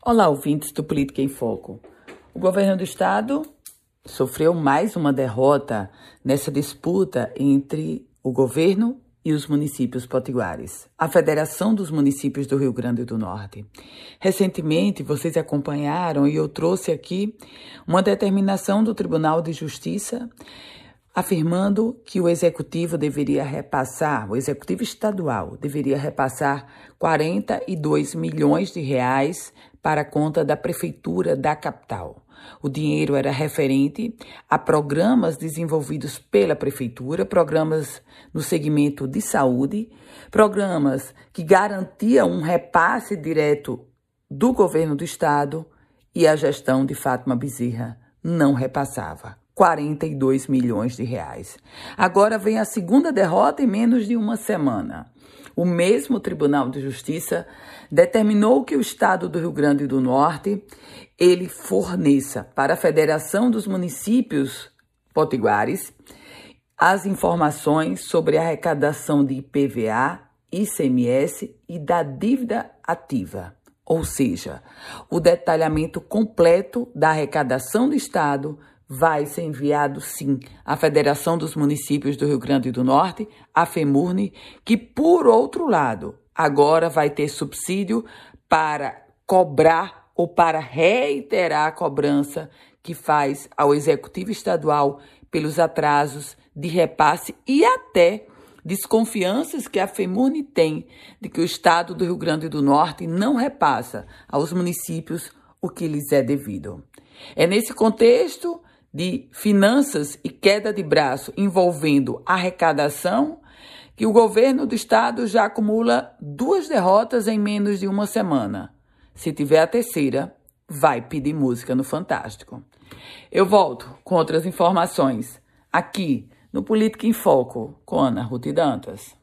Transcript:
Olá, ouvintes do Política em Foco. O governo do estado sofreu mais uma derrota nessa disputa entre o governo e os municípios potiguares, a Federação dos Municípios do Rio Grande do Norte. Recentemente, vocês acompanharam e eu trouxe aqui uma determinação do Tribunal de Justiça afirmando que o executivo deveria repassar, o executivo estadual deveria repassar 42 milhões de reais para a conta da prefeitura da capital. O dinheiro era referente a programas desenvolvidos pela prefeitura, programas no segmento de saúde, programas que garantiam um repasse direto do governo do estado e a gestão de Fátima Bezerra não repassava. 42 milhões de reais. Agora vem a segunda derrota em menos de uma semana. O mesmo Tribunal de Justiça determinou que o Estado do Rio Grande do Norte ele forneça para a Federação dos Municípios Potiguares as informações sobre a arrecadação de IPVA, ICMS e da dívida ativa, ou seja, o detalhamento completo da arrecadação do Estado vai ser enviado sim à Federação dos Municípios do Rio Grande do Norte, a FEMURNE, que por outro lado, agora vai ter subsídio para cobrar ou para reiterar a cobrança que faz ao Executivo Estadual pelos atrasos de repasse e até desconfianças que a FEMURNE tem de que o Estado do Rio Grande do Norte não repassa aos municípios o que lhes é devido. É nesse contexto de finanças e queda de braço envolvendo arrecadação, que o governo do estado já acumula duas derrotas em menos de uma semana. Se tiver a terceira, vai pedir música no Fantástico. Eu volto com outras informações aqui no Política em Foco com Ana Ruth Dantas.